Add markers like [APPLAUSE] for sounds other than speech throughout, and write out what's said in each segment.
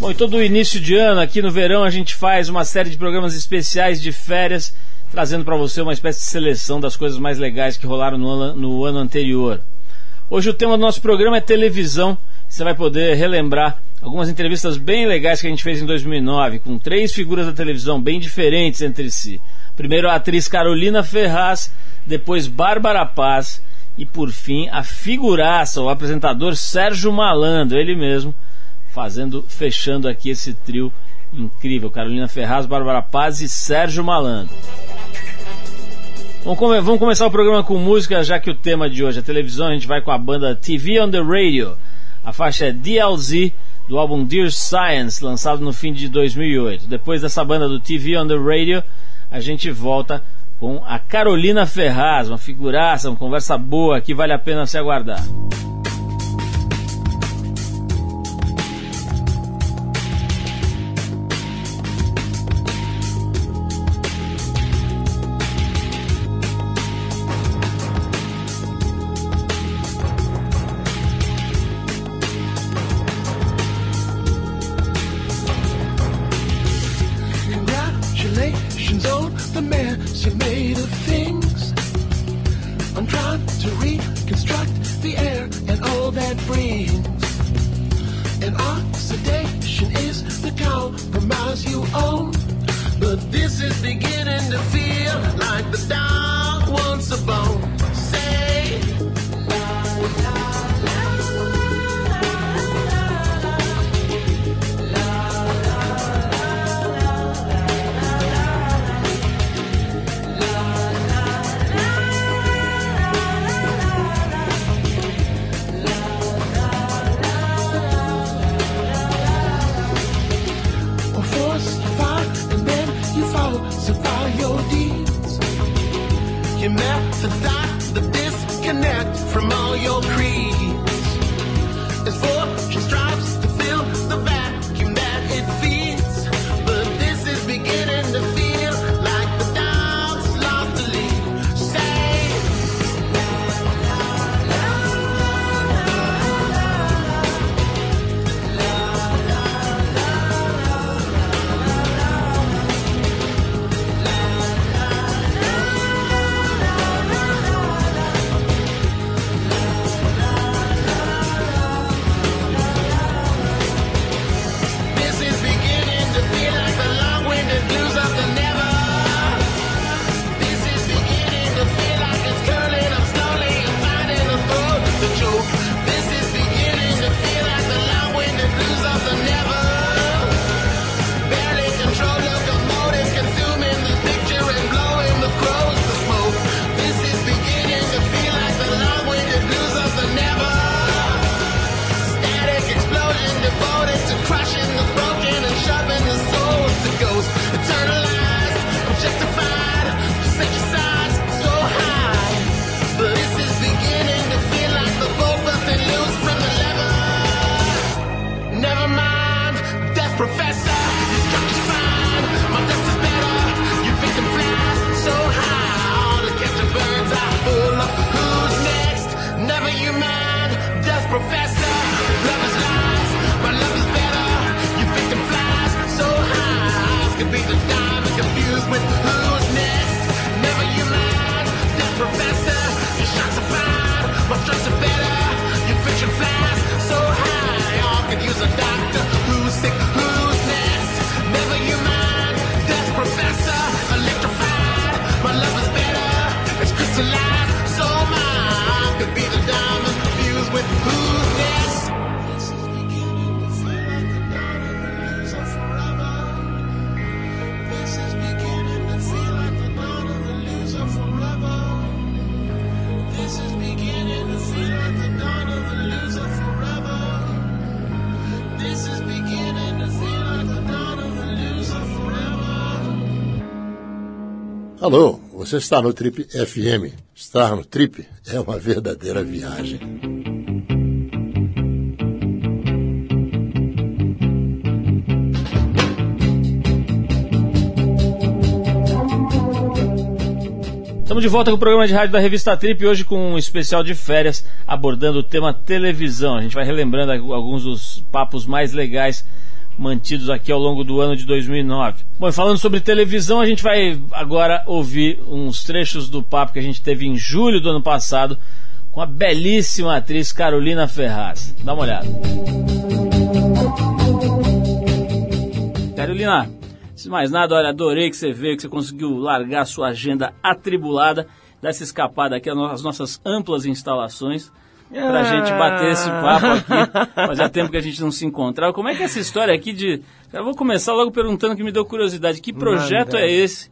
Bom, e todo início de ano, aqui no verão, a gente faz uma série de programas especiais de férias, trazendo para você uma espécie de seleção das coisas mais legais que rolaram no ano, no ano anterior. Hoje o tema do nosso programa é televisão. Você vai poder relembrar algumas entrevistas bem legais que a gente fez em 2009, com três figuras da televisão bem diferentes entre si. Primeiro a atriz Carolina Ferraz, depois Bárbara Paz e por fim a figuraça, o apresentador Sérgio Malandro, ele mesmo, fazendo, fechando aqui esse trio incrível, Carolina Ferraz, Bárbara Paz e Sérgio Malandro. Vamos, come vamos começar o programa com música, já que o tema de hoje é televisão, a gente vai com a banda TV on the Radio. A faixa é DLZ, do álbum Dear Science, lançado no fim de 2008. Depois dessa banda do TV on the Radio, a gente volta com a Carolina Ferraz, uma figuraça, uma conversa boa que vale a pena se aguardar. Professor, fine. My dust is better. You so high. All the birds are full of who's next. Never you mind, professor. Love is lies, love is better. You so high. Eyes be the confused with who's next. Never you professor. Your shots are fine, my strikes are better. Your fiction flies so high use a doctor who's sick, who's next. Never you mind, Professor Electrified. My love is better, it's crystallized, so mine could be the diamond fused with who. Alô, você está no Trip FM. Estar no Trip é uma verdadeira viagem. Estamos de volta com o programa de rádio da revista Trip, hoje com um especial de férias abordando o tema televisão. A gente vai relembrando alguns dos papos mais legais mantidos aqui ao longo do ano de 2009. Bom, e falando sobre televisão, a gente vai agora ouvir uns trechos do papo que a gente teve em julho do ano passado com a belíssima atriz Carolina Ferraz. Dá uma olhada. Carolina, se mais nada, olha, adorei que você veio, que você conseguiu largar sua agenda atribulada, dar essa escapada aqui às nossas amplas instalações para a gente bater esse papo aqui. Fazia tempo que a gente não se encontrava. Como é que é essa história aqui de. Eu vou começar logo perguntando que me deu curiosidade. Que projeto Manda. é esse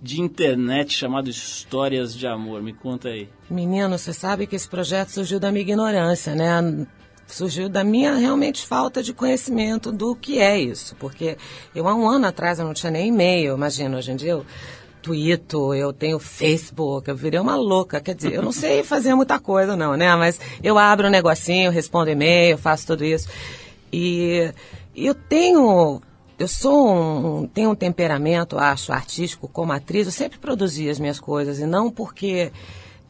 de internet chamado Histórias de Amor? Me conta aí. Menino, você sabe que esse projeto surgiu da minha ignorância, né? Surgiu da minha realmente falta de conhecimento do que é isso. Porque eu há um ano atrás eu não tinha nem e-mail, imagina, hoje em dia eu Twitter, eu tenho Facebook, eu virei uma louca. Quer dizer, eu não sei fazer muita coisa, não, né? Mas eu abro um negocinho, respondo e-mail, faço tudo isso. E eu tenho. Eu sou um, tenho um temperamento, acho, artístico como atriz. Eu sempre produzi as minhas coisas, e não porque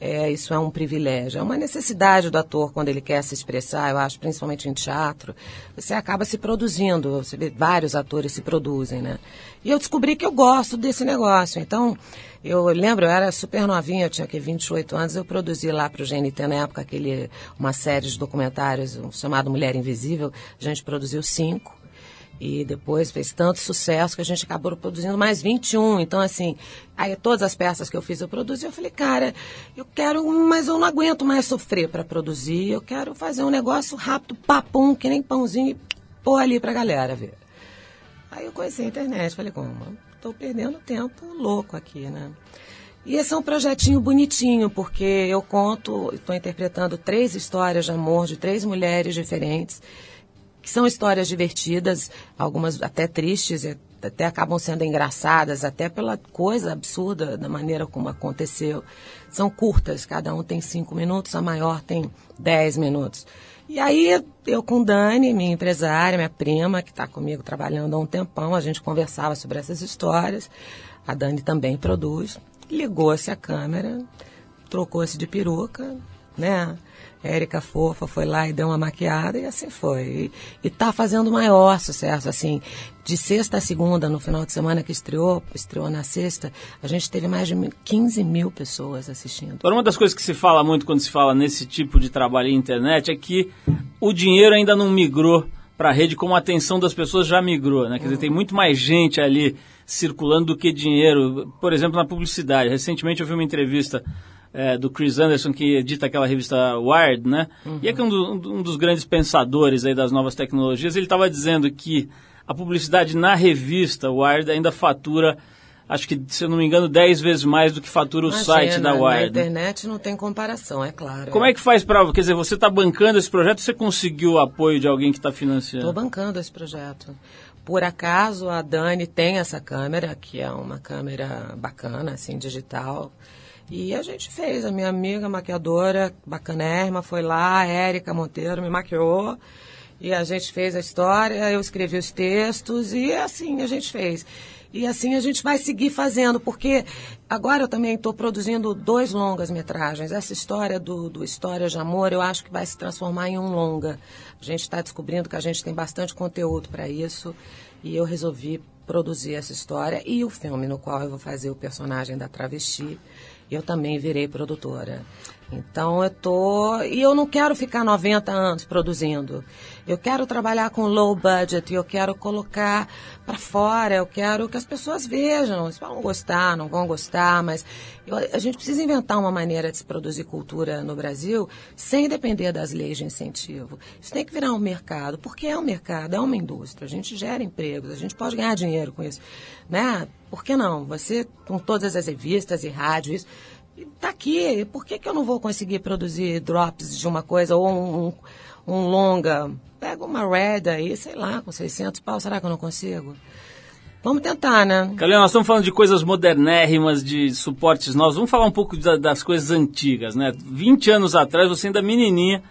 é, isso é um privilégio. É uma necessidade do ator quando ele quer se expressar, eu acho, principalmente em teatro. Você acaba se produzindo, você vê, vários atores se produzem, né? E eu descobri que eu gosto desse negócio. Então, eu lembro, eu era super novinha, eu tinha aqui 28 anos, eu produzi lá para o GNT na época aquele, uma série de documentários chamado Mulher Invisível. A gente produziu cinco. E depois fez tanto sucesso que a gente acabou produzindo mais 21. Então, assim, aí todas as peças que eu fiz eu produzi. Eu falei, cara, eu quero, mas eu não aguento mais sofrer para produzir. Eu quero fazer um negócio rápido, papum, que nem pãozinho, e pôr ali pra galera ver. Aí eu conheci a internet. Falei, como? Estou perdendo tempo louco aqui, né? E esse é um projetinho bonitinho, porque eu conto, estou interpretando três histórias de amor de três mulheres diferentes que são histórias divertidas, algumas até tristes, até acabam sendo engraçadas, até pela coisa absurda da maneira como aconteceu. São curtas, cada um tem cinco minutos, a maior tem dez minutos. E aí eu com Dani, minha empresária, minha prima, que está comigo trabalhando há um tempão, a gente conversava sobre essas histórias. A Dani também produz. Ligou-se a câmera, trocou-se de peruca, né? Érica Fofa foi lá e deu uma maquiada e assim foi. E, está fazendo maior sucesso, assim. De sexta a segunda, no final de semana que estreou, estreou na sexta, a gente teve mais de 15 mil pessoas assistindo. Agora, uma das coisas que se fala muito quando se fala nesse tipo de trabalho em internet é que o dinheiro ainda não migrou para a rede como a atenção das pessoas já migrou, né? Quer dizer, tem muito mais gente ali circulando do que dinheiro. Por exemplo, na publicidade. Recentemente eu vi uma entrevista é, do Chris Anderson, que edita aquela revista Wired, né? Uhum. E é que um, do, um, dos grandes pensadores aí das novas tecnologias, ele estava dizendo que a publicidade na revista Wired ainda fatura, acho que, se eu não me engano, 10 vezes mais do que fatura o Imagina, site da Wired. Na internet não tem comparação, é claro. Como é, é que faz para... Quer dizer, você está bancando esse projeto, você conseguiu o apoio de alguém que está financiando? Estou bancando esse projeto. Por acaso, a Dani tem essa câmera, que é uma câmera bacana, assim, digital, e a gente fez, a minha amiga maquiadora, bacanérrima, foi lá, a Érica Monteiro me maquiou. E a gente fez a história, eu escrevi os textos e assim a gente fez. E assim a gente vai seguir fazendo, porque agora eu também estou produzindo dois longas metragens. Essa história do, do História de Amor eu acho que vai se transformar em um longa. A gente está descobrindo que a gente tem bastante conteúdo para isso e eu resolvi produzir essa história e o filme no qual eu vou fazer o personagem da travesti eu também virei produtora. Então eu tô. E eu não quero ficar 90 anos produzindo. Eu quero trabalhar com low budget, eu quero colocar para fora, eu quero que as pessoas vejam. Eles vão gostar, não vão gostar, mas eu, a gente precisa inventar uma maneira de se produzir cultura no Brasil sem depender das leis de incentivo. Isso tem que virar um mercado, porque é um mercado, é uma indústria. A gente gera empregos, a gente pode ganhar dinheiro com isso. Né? Por que não? Você, com todas as revistas e rádios, está aqui. Por que, que eu não vou conseguir produzir drops de uma coisa ou um, um longa? Pega uma red aí, sei lá, com 600 pau, será que eu não consigo? Vamos tentar, né? Calhão, nós estamos falando de coisas modernérrimas, de suportes novos. Vamos falar um pouco da, das coisas antigas, né? 20 anos atrás, você ainda menininha,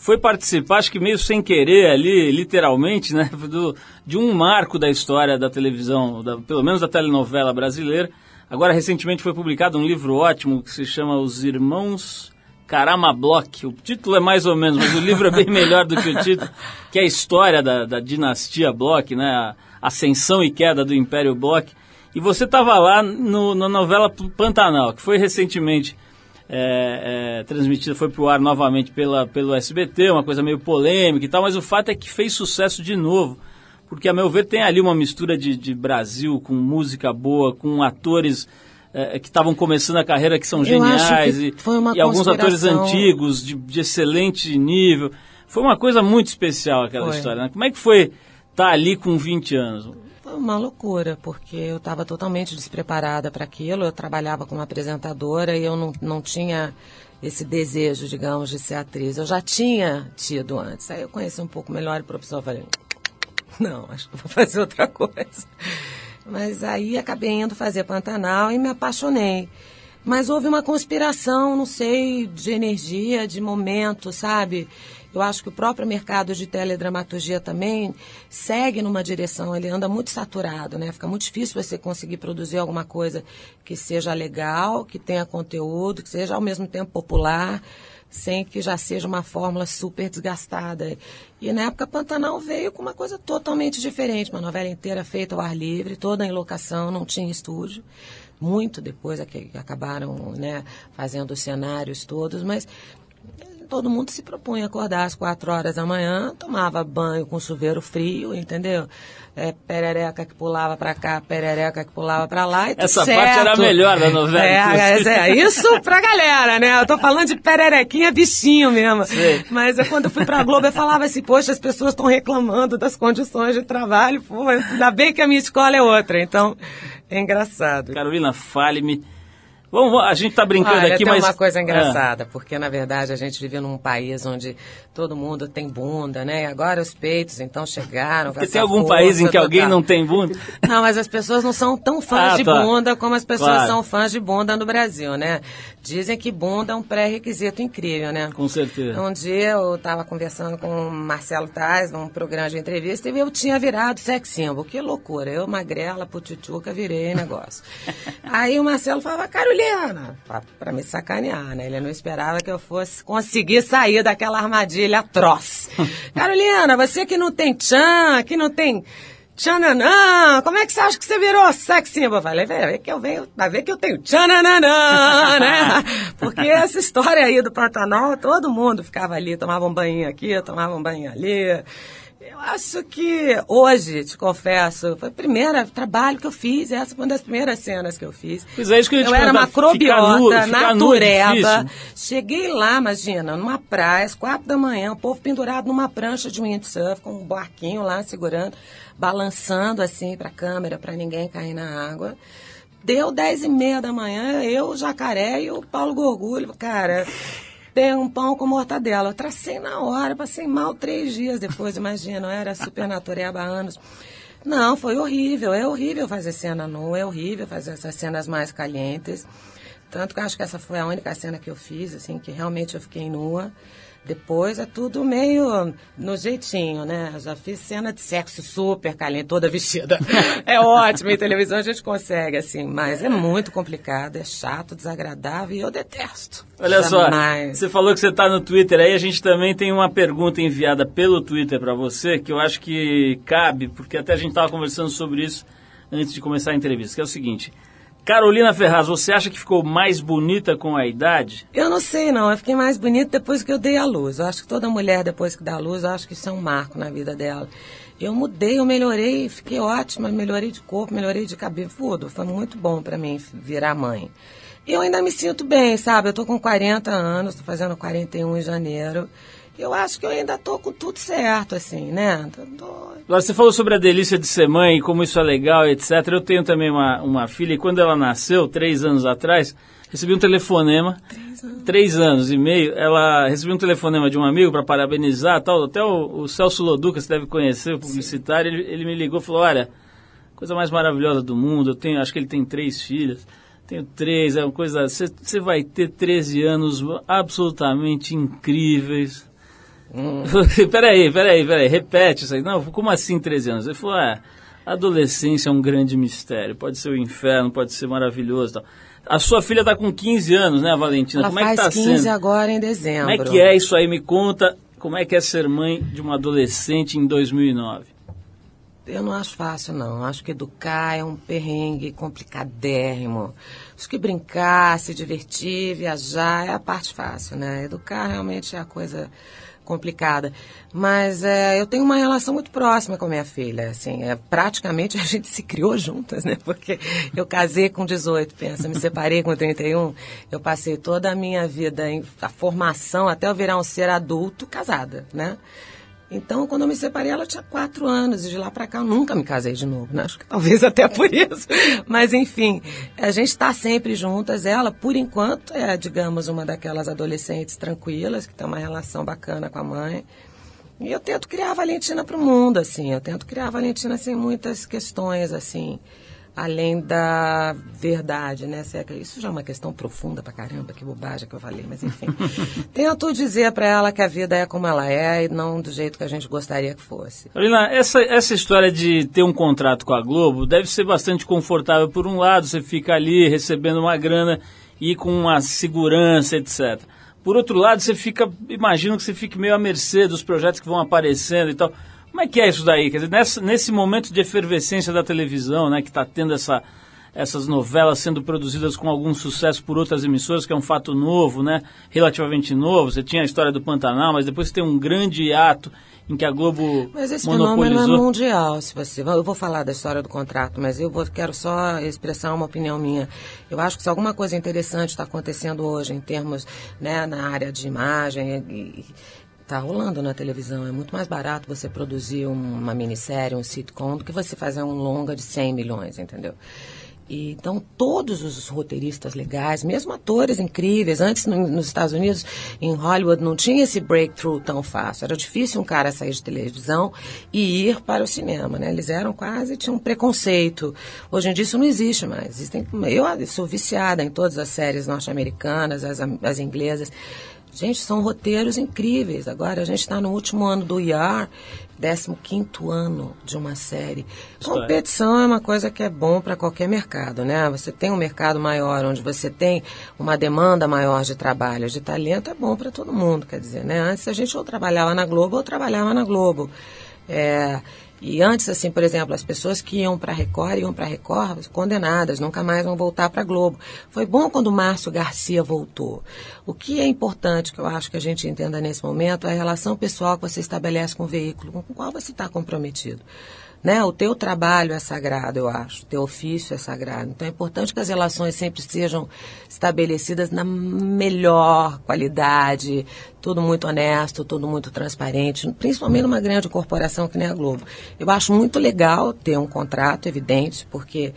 foi participar, acho que meio sem querer ali, literalmente, né? [LAUGHS] Do, de um marco da história da televisão, da, pelo menos da telenovela brasileira. Agora, recentemente foi publicado um livro ótimo que se chama Os Irmãos Karama Block. O título é mais ou menos, mas o livro é bem [LAUGHS] melhor do que o título, que é a história da, da dinastia Block, né? A ascensão e queda do Império Block. E você estava lá no, na novela Pantanal, que foi recentemente é, é, transmitida, foi pro ar novamente pela, pelo SBT, uma coisa meio polêmica e tal, mas o fato é que fez sucesso de novo. Porque, a meu ver, tem ali uma mistura de, de Brasil com música boa, com atores é, que estavam começando a carreira que são geniais e, e alguns atores antigos de, de, excelente nível. Foi uma coisa muito especial aquela foi. história. Né? Como é que foi estar tá ali com 20 anos? Uma loucura, porque eu estava totalmente despreparada para aquilo. Eu trabalhava como apresentadora e eu não, não tinha esse desejo, digamos, de ser atriz. Eu já tinha tido antes. Aí eu conheci um pouco melhor o professor falei, não, acho que vou fazer outra coisa. Mas aí acabei indo fazer Pantanal e me apaixonei. Mas houve uma conspiração, não sei, de energia, de momento, sabe? Eu acho que o próprio mercado de teledramaturgia também segue numa direção, ele anda muito saturado, né? Fica muito difícil você conseguir produzir alguma coisa que seja legal, que tenha conteúdo, que seja ao mesmo tempo popular, sem que já seja uma fórmula super desgastada. E na época Pantanal veio com uma coisa totalmente diferente, uma novela inteira feita ao ar livre, toda em locação, não tinha estúdio. Muito depois é que acabaram né, fazendo os cenários todos, mas todo mundo se propunha a acordar às quatro horas da manhã, tomava banho com chuveiro frio, entendeu? É, perereca que pulava para cá, perereca que pulava para lá. E Essa certo. parte era a melhor da novela. É, é, é, isso pra galera, né? Eu tô falando de pererequinha bichinho mesmo. Sim. Mas é quando eu fui pra Globo, eu falava assim, poxa, as pessoas estão reclamando das condições de trabalho, pô, ainda bem que a minha escola é outra. Então, é engraçado. Carolina, fale-me Vamos, a gente está brincando Olha, aqui, mas... uma coisa engraçada, porque na verdade a gente vive num país onde todo mundo tem bunda, né? E agora os peitos, então, chegaram Porque tem algum país em que alguém não tem bunda? [LAUGHS] Não, mas as pessoas não são tão fãs ah, de tá. bunda como as pessoas claro. são fãs de bunda no Brasil, né? Dizem que bunda é um pré-requisito incrível, né? Com certeza. Um dia eu estava conversando com o Marcelo Tais, num programa de entrevista, e eu tinha virado sex symbol. Que loucura. Eu, magrela, putituca, virei negócio. [LAUGHS] Aí o Marcelo falava, Carolina, Juliana, para me sacanear, né? Ele não esperava que eu fosse conseguir sair daquela armadilha atroz. [LAUGHS] Carolina, você que não tem tchan, que não tem tchananã, como é que você acha que você virou sex symbol? Eu falei, vai ver que eu venho, vai ver que eu tenho tchananã, [LAUGHS] né? Porque essa história aí do Pantanal, todo mundo ficava ali, tomava um banho aqui, tomava um banho ali. Eu acho que hoje, te confesso, foi o primeiro trabalho que eu fiz. Essa foi uma das primeiras cenas que eu fiz. Pois é, isso que eu, eu era macrobiota, natureba. Cheguei lá, imagina, numa praia, às quatro da manhã, o povo pendurado numa prancha de windsurf, com um barquinho lá segurando, balançando assim para a câmera, para ninguém cair na água. Deu dez e meia da manhã, eu, o Jacaré e o Paulo Gorgulho, cara tem um pão com mortadela. Eu tracei na hora, passei mal três dias depois, imagina, era super natureba há anos. Não, foi horrível, é horrível fazer cena nua, é horrível fazer essas cenas mais calientes. Tanto que eu acho que essa foi a única cena que eu fiz, assim, que realmente eu fiquei nua. Depois é tudo meio no jeitinho, né? Já fiz cena de sexo super caliente, toda vestida. [LAUGHS] É ótimo, em televisão a gente consegue, assim, mas é muito complicado, é chato, desagradável e eu detesto. Olha Jamais. só, você falou que você está no Twitter aí, a gente também tem uma pergunta enviada pelo Twitter para você, que eu acho que cabe, porque até a gente estava conversando sobre isso antes de começar a entrevista, que é o seguinte. Carolina Ferraz, você acha que ficou mais bonita com a idade? Eu não sei, não. Eu fiquei mais bonita depois que eu dei a luz. Eu acho que toda mulher, depois que dá a luz, eu acho que isso é um marco na vida dela. Eu mudei, eu melhorei, fiquei ótima, melhorei de corpo, melhorei de cabelo, tudo. Foi muito bom para mim virar mãe. E eu ainda me sinto bem, sabe? Eu tô com 40 anos, tô fazendo 41 em janeiro eu acho que eu ainda tô com tudo certo, assim, né? Tô... Agora, você falou sobre a delícia de ser mãe, como isso é legal, etc. Eu tenho também uma, uma filha, e quando ela nasceu, três anos atrás, recebi um telefonema, três anos, três anos e meio, ela recebeu um telefonema de um amigo para parabenizar, tal, até o, o, Celso Loduca, você deve conhecer, o publicitário, ele, ele me ligou e falou, olha, coisa mais maravilhosa do mundo, eu tenho, acho que ele tem três filhas, tenho três, é uma coisa, você vai ter 13 anos absolutamente incríveis, Hum. [LAUGHS] peraí, peraí, peraí, repete isso aí. Não, como assim 13 anos? Ele falou, é, adolescência é um grande mistério. Pode ser o inferno, pode ser maravilhoso tal. A sua filha está com 15 anos, né, Valentina? Ela como é faz que tá 15 sendo? agora em dezembro. Como é que é isso aí? Me conta como é que é ser mãe de uma adolescente em 2009. Eu não acho fácil, não. Acho que educar é um perrengue complicadérrimo. Acho que brincar, se divertir, viajar é a parte fácil, né? Educar realmente é a coisa complicada. Mas é, eu tenho uma relação muito próxima com a minha filha. Assim, é, praticamente a gente se criou juntas, né? Porque eu casei com 18, pensa, me separei com 31. Eu passei toda a minha vida, em, a formação, até eu virar um ser adulto, casada, né? Então, quando eu me separei, ela tinha quatro anos. E de lá para cá, eu nunca me casei de novo. Né? Acho que talvez [LAUGHS] até por isso. Mas, enfim, a gente está sempre juntas. Ela, por enquanto, é, digamos, uma daquelas adolescentes tranquilas, que tem uma relação bacana com a mãe. E eu tento criar a Valentina para o mundo, assim. Eu tento criar a Valentina sem muitas questões, assim além da verdade, né? Isso já é uma questão profunda pra caramba, que bobagem que eu falei, mas enfim. [LAUGHS] Tento dizer para ela que a vida é como ela é e não do jeito que a gente gostaria que fosse. Carolina, essa, essa história de ter um contrato com a Globo deve ser bastante confortável. Por um lado, você fica ali recebendo uma grana e com uma segurança, etc. Por outro lado, você fica, imagino que você fique meio à mercê dos projetos que vão aparecendo e tal. Como é que é isso daí? Quer dizer, nessa, nesse momento de efervescência da televisão, né, que está tendo essa, essas novelas sendo produzidas com algum sucesso por outras emissoras, que é um fato novo, né, relativamente novo. Você tinha a história do Pantanal, mas depois tem um grande ato em que a Globo Mas esse fenômeno é mundial, se você... Eu vou falar da história do contrato, mas eu vou, quero só expressar uma opinião minha. Eu acho que se alguma coisa interessante está acontecendo hoje em termos, né, na área de imagem e, está rolando na televisão. É muito mais barato você produzir uma minissérie, um sitcom, do que você fazer um longa de 100 milhões, entendeu? E, então, todos os roteiristas legais, mesmo atores incríveis, antes no, nos Estados Unidos, em Hollywood, não tinha esse breakthrough tão fácil. Era difícil um cara sair de televisão e ir para o cinema, né? Eles eram quase, tinham um preconceito. Hoje em dia isso não existe mais. Existem, eu sou viciada em todas as séries norte-americanas, as, as inglesas. Gente, são roteiros incríveis. Agora a gente está no último ano do IAR, 15 ano de uma série. Competição é uma coisa que é bom para qualquer mercado, né? Você tem um mercado maior, onde você tem uma demanda maior de trabalho, de talento, é bom para todo mundo, quer dizer, né? Antes a gente ou trabalhava na Globo ou trabalhava na Globo. É, e antes, assim, por exemplo, as pessoas que iam para Record iam para Record condenadas, nunca mais vão voltar para Globo. Foi bom quando o Márcio Garcia voltou. O que é importante, que eu acho que a gente entenda nesse momento, é a relação pessoal que você estabelece com o veículo, com o qual você está comprometido. Né? O teu trabalho é sagrado, eu acho. O teu ofício é sagrado. Então é importante que as relações sempre sejam estabelecidas na melhor qualidade, tudo muito honesto, tudo muito transparente, principalmente numa grande corporação que nem a Globo. Eu acho muito legal ter um contrato, evidente, porque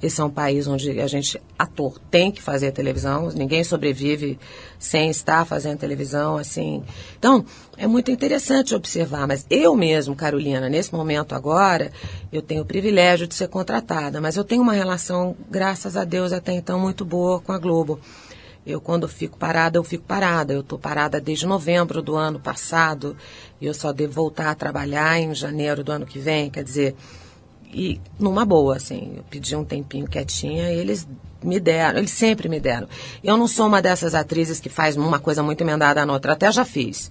esse é um país onde a gente, ator, tem que fazer televisão. Ninguém sobrevive sem estar fazendo televisão, assim. Então, é muito interessante observar. Mas eu mesmo, Carolina, nesse momento agora, eu tenho o privilégio de ser contratada. Mas eu tenho uma relação, graças a Deus, até então, muito boa com a Globo. Eu, quando fico parada, eu fico parada. Eu estou parada desde novembro do ano passado. E eu só devo voltar a trabalhar em janeiro do ano que vem. Quer dizer e numa boa, assim, eu pedi um tempinho quietinha e eles me deram, eles sempre me deram. Eu não sou uma dessas atrizes que faz uma coisa muito emendada na outra, até já fiz.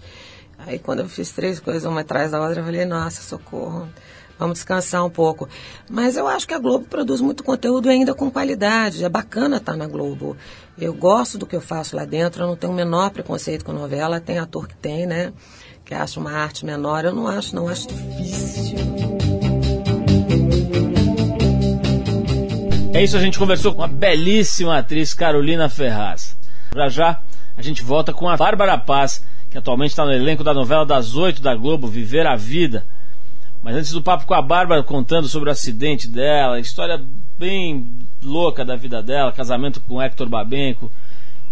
Aí quando eu fiz três coisas uma atrás da outra, eu falei, nossa, socorro, vamos descansar um pouco. Mas eu acho que a Globo produz muito conteúdo ainda com qualidade, é bacana estar na Globo. Eu gosto do que eu faço lá dentro, eu não tenho o menor preconceito com novela, tem ator que tem, né? Que acha uma arte menor, eu não acho, não, acho difícil. É isso, a gente conversou com a belíssima atriz Carolina Ferraz. Já já a gente volta com a Bárbara Paz, que atualmente está no elenco da novela das oito da Globo, Viver a Vida. Mas antes do papo com a Bárbara contando sobre o acidente dela, história bem louca da vida dela, casamento com Hector Babenco,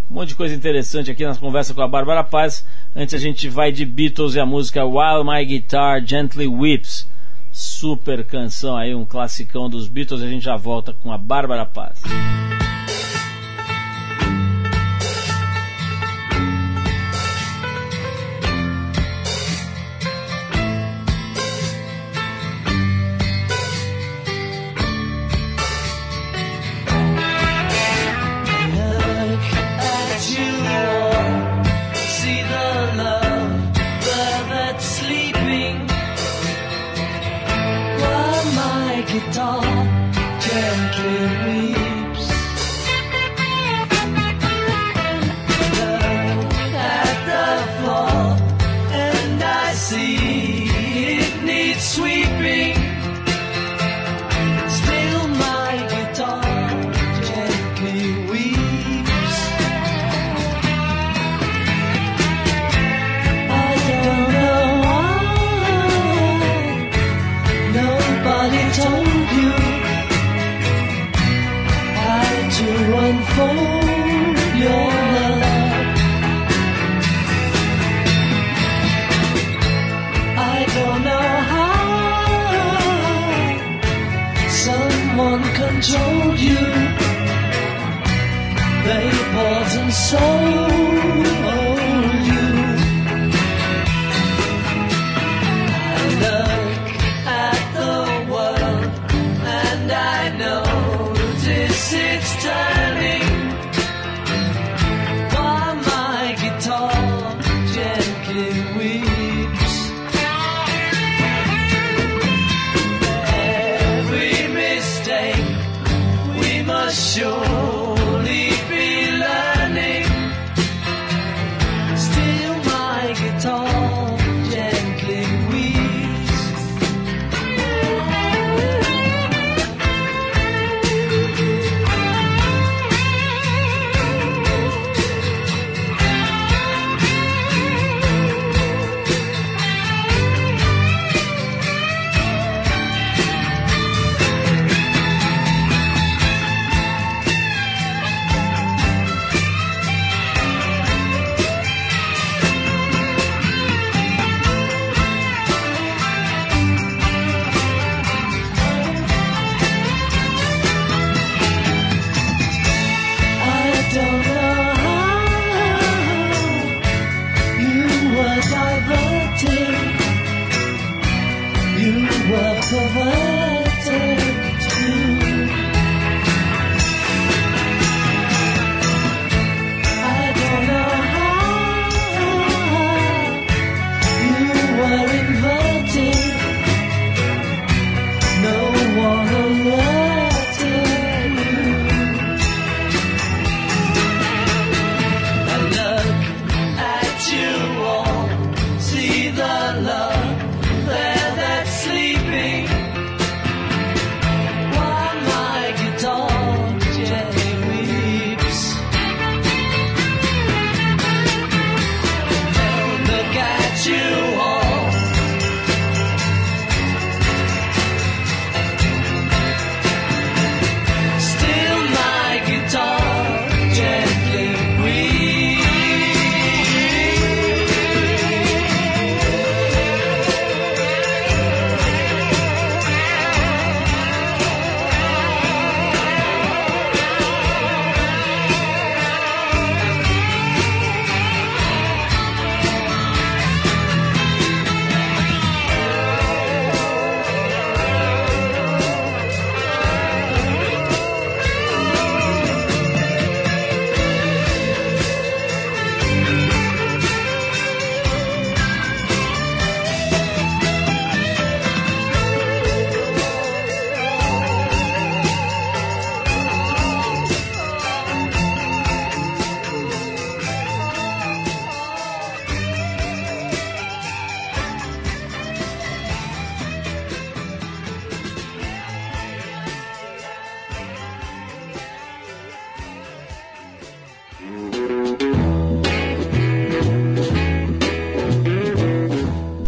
um monte de coisa interessante aqui na conversa com a Bárbara Paz. Antes a gente vai de Beatles e a música While My Guitar Gently Weeps super canção aí, um classicão dos Beatles. A gente já volta com a Bárbara Paz.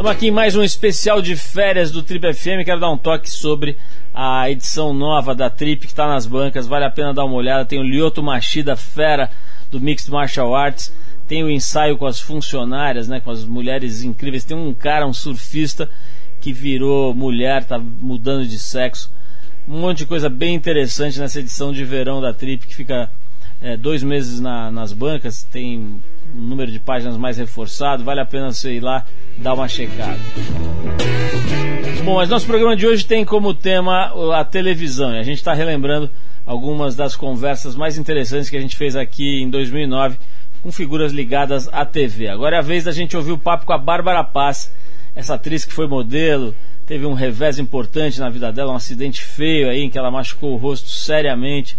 Estamos aqui em mais um especial de férias do Trip FM. Quero dar um toque sobre a edição nova da Trip que está nas bancas. Vale a pena dar uma olhada. Tem o Lyoto Machida Fera do Mixed Martial Arts. Tem o ensaio com as funcionárias, né, com as mulheres incríveis. Tem um cara, um surfista que virou mulher, tá mudando de sexo. Um monte de coisa bem interessante nessa edição de verão da Trip que fica é, dois meses na- nas bancas. Tem um número de páginas mais reforçado. Vale a pena você ir lá dar uma checada. Bom, mas nosso programa de hoje tem como tema a televisão e a gente está relembrando algumas das conversas mais interessantes que a gente fez aqui em 2009 com figuras ligadas à TV. Agora é a vez da gente ouvir o papo com a Bárbara Paz, essa atriz que foi modelo, teve um revés importante na vida dela, um acidente feio aí em que ela machucou o rosto seriamente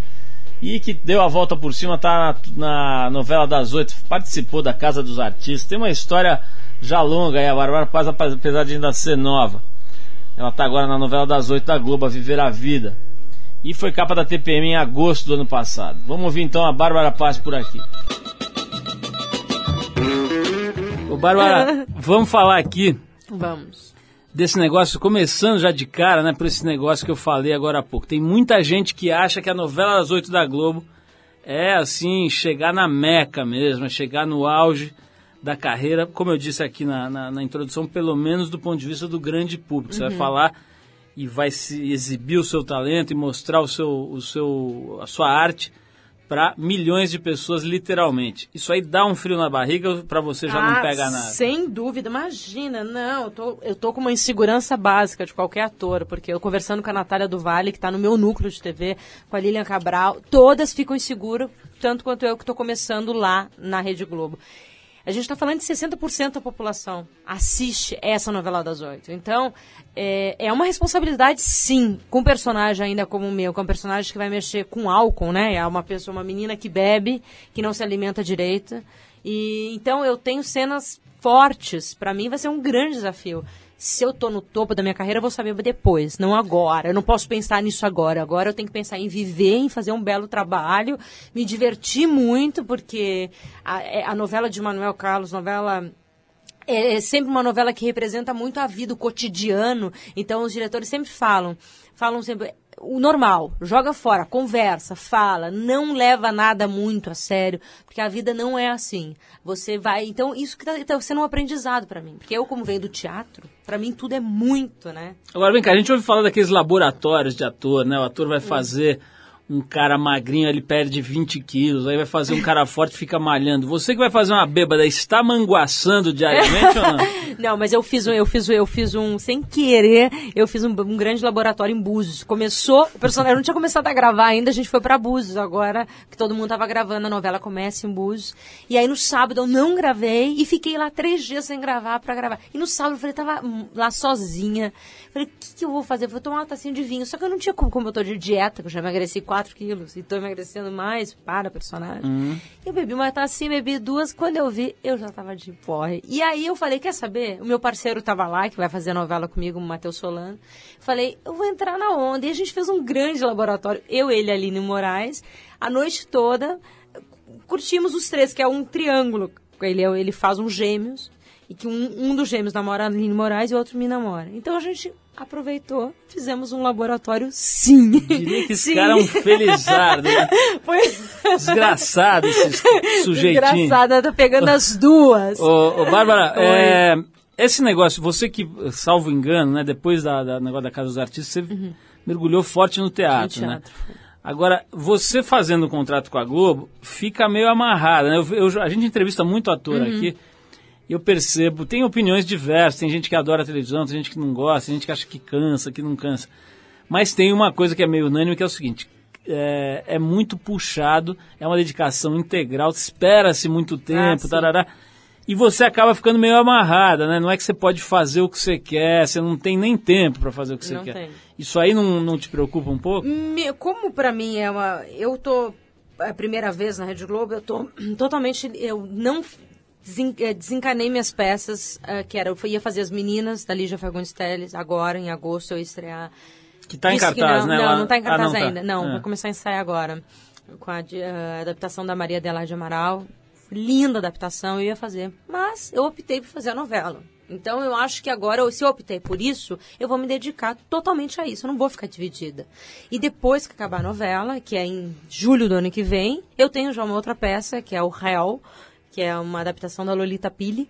e que deu a volta por cima, tá na, na novela das oito, participou da Casa dos Artistas. Tem uma história já longa aí, a Bárbara Paz, apesar de ainda ser nova. Ela está agora na novela das oito da Globo, a Viver a Vida. E foi capa da TPM em agosto do ano passado. Vamos ouvir então a Bárbara Paz por aqui. Ô Bárbara, [LAUGHS] vamos falar aqui Vamos. Desse negócio, começando já de cara, né, por esse negócio que eu falei agora há pouco. Tem muita gente que acha que a novela das oito da Globo é assim, chegar na meca mesmo, é chegar no auge da carreira, como eu disse aqui na, na, na introdução, pelo menos do ponto de vista do grande público. Você vai falar e vai se exibir o seu talento e mostrar o seu, o seu, a sua arte para milhões de pessoas, literalmente. Isso aí dá um frio na barriga para você já não Ah, pega nada. Sem dúvida, imagina, não, eu tô, eu tô com uma insegurança básica de qualquer ator, porque eu conversando com a Natália do Vale, que está no meu núcleo de TV, com a Lilian Cabral, todas ficam inseguras, tanto quanto eu que estou começando lá na Rede Globo. A gente está falando de 60% da população assiste essa novela das oito. Então, é, é uma responsabilidade, sim, com um personagem ainda como o meu, é um personagem que vai mexer com álcool, né? É uma pessoa, uma menina que bebe, que não se alimenta direito. E então eu tenho cenas fortes. Para mim vai ser um grande desafio. Se eu tô no topo da minha carreira, eu vou saber depois, não agora. Eu não posso pensar nisso agora. Agora eu tenho que pensar em viver, em fazer um belo trabalho, me divertir muito, porque a, é- a novela de Manuel Carlos, novela é, é sempre uma novela que representa muito a vida, o cotidiano. Então os diretores sempre falam, falam sempre o normal, joga fora, conversa, fala, não leva nada muito a sério, porque a vida não é assim. Você vai, então isso que tá, tá sendo um aprendizado pra mim, porque eu como venho do teatro, pra mim tudo é muito, né? Agora vem cá, a gente ouve falar daqueles laboratórios de ator, né? O ator vai fazer um cara magrinho, ele perde 20 quilos, aí vai fazer um cara forte fica malhando. Você que vai fazer uma bêbada, está manguaçando diariamente ou não? [LAUGHS] Não, mas eu fiz um, eu fiz, eu fiz um, sem querer, eu fiz um, um grande laboratório em Búzios. Começou, o personagem não tinha começado a gravar ainda, a gente foi pra Búzios agora, que todo mundo tava gravando, a novela começa em Búzios. E aí no sábado eu não gravei e fiquei lá três dias sem gravar pra gravar. E no sábado eu falei, tava lá sozinha. Falei, o que, que eu vou fazer? Eu vou tomar uma tacinha de vinho. Só que eu não tinha como, como eu tô de dieta, que eu já emagreci 4 quilos e tô emagrecendo mais para personagem. Eu bebi uma tacinha, bebi duas. Quando eu vi, eu já tava de porre. E aí eu falei, quer saber? O meu parceiro tava lá, que vai fazer a novela comigo, o Matheus Solano. Falei, eu vou entrar na onda. E a gente fez um grande laboratório. Eu, ele e Aline Moraes. A noite toda, curtimos os três, que é um triângulo. Ele, é- ele faz uns gêmeos. E que um, um dos gêmeos namora a Aline Moraes e o outro me namora. Então a gente aproveitou, fizemos um laboratório sim. Diria que esse Sim. cara é um felizardo, né? [LAUGHS] Foi Desgraçado esse sujeitinho. engraçado, tá pegando as duas. Ô, ô, Bárbara, [LAUGHS] é, esse negócio, você que, salvo engano, né, depois da, da negócio da Casa dos Artistas, você mergulhou forte no teatro, No né? teatro. Agora, você fazendo um contrato com a Globo, fica meio amarrada, né? Eu, eu- a gente entrevista muito ator aqui, e eu percebo, tem opiniões diversas, tem gente que adora a televisão, tem gente que não gosta, tem gente que acha que cansa, que não cansa. Mas tem uma coisa que é meio unânime, que é o seguinte, é, é muito puxado, é uma dedicação integral, espera-se muito tempo, sim. tarará, e você acaba ficando meio amarrada, né? Não é que você pode fazer o que você quer, você não tem nem tempo para fazer o que você Não quer. tem. Isso aí não, não te preocupa um pouco? Como pra mim é uma. Eu tô. É a primeira vez na Rede Globo, eu tô [CLEARS THROAT] totalmente. Eu não desencanei minhas peças, eh, que era. Eu ia fazer as meninas da Lígia Fagundes Teles, agora, em agosto, eu ia estrear. Que tá em cartaz, não, né? Não, não tá em Ah, cartaz tá. ainda. Não, É. vai começar a ensaiar agora. Com a, de- a adaptação da Maria Adelaide Amaral. Linda adaptação, eu ia fazer. Mas eu optei por fazer a novela. Então eu acho que agora, se eu optei por isso, eu vou me dedicar totalmente a isso. Eu não vou ficar dividida. E depois que acabar a novela, que é em julho do ano que vem, eu tenho já uma outra peça, que é o Real, que é uma adaptação da Lolita Pili.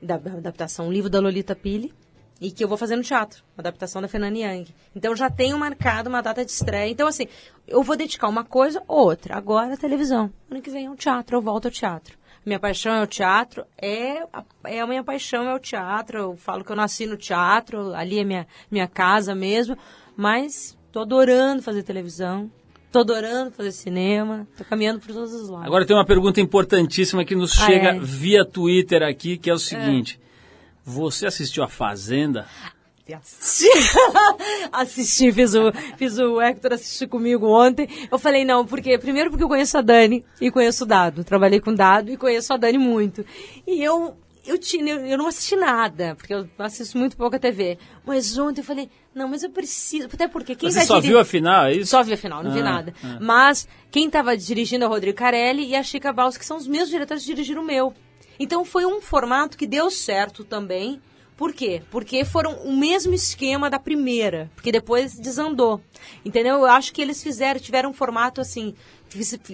Da adaptação, um livro da Lolita Pili e que eu vou fazer no teatro, uma adaptação da Fernanda Young. Então já tenho marcado uma data de estreia. Então, assim, eu vou dedicar uma coisa ou outra. Agora a televisão. Ano que vem é um teatro, eu volto ao teatro. Minha paixão é o teatro, é a, é a minha paixão é o teatro. Eu falo que eu nasci no teatro, ali é minha, minha casa mesmo, mas tô adorando fazer televisão, tô adorando fazer cinema, tô caminhando por todos os lados. Agora tem uma pergunta importantíssima que nos Ah, chega é? via Twitter aqui, que é o seguinte. Você assistiu a Fazenda? assisti. [LAUGHS] assisti, fiz o, fiz o Hector assistir comigo ontem. Eu falei, não, porque primeiro porque eu conheço a Dani e conheço o Dado. Trabalhei com o Dado e conheço a Dani muito. E eu eu, tinha, eu, não assisti nada, porque eu assisto muito pouco a TV. Mas ontem eu falei, não, mas eu preciso. Até porque quem Você vai só viu a final, é isso? Só vi a final, não vi Ah, nada. ah. Mas quem estava dirigindo é o Rodrigo Carelli e a Chica Baus, que são os mesmos diretores que dirigiram o meu. Então foi um formato que deu certo também. Por quê? Porque foram o mesmo esquema da primeira, porque depois desandou. Entendeu? Eu acho que eles fizeram, tiveram um formato assim,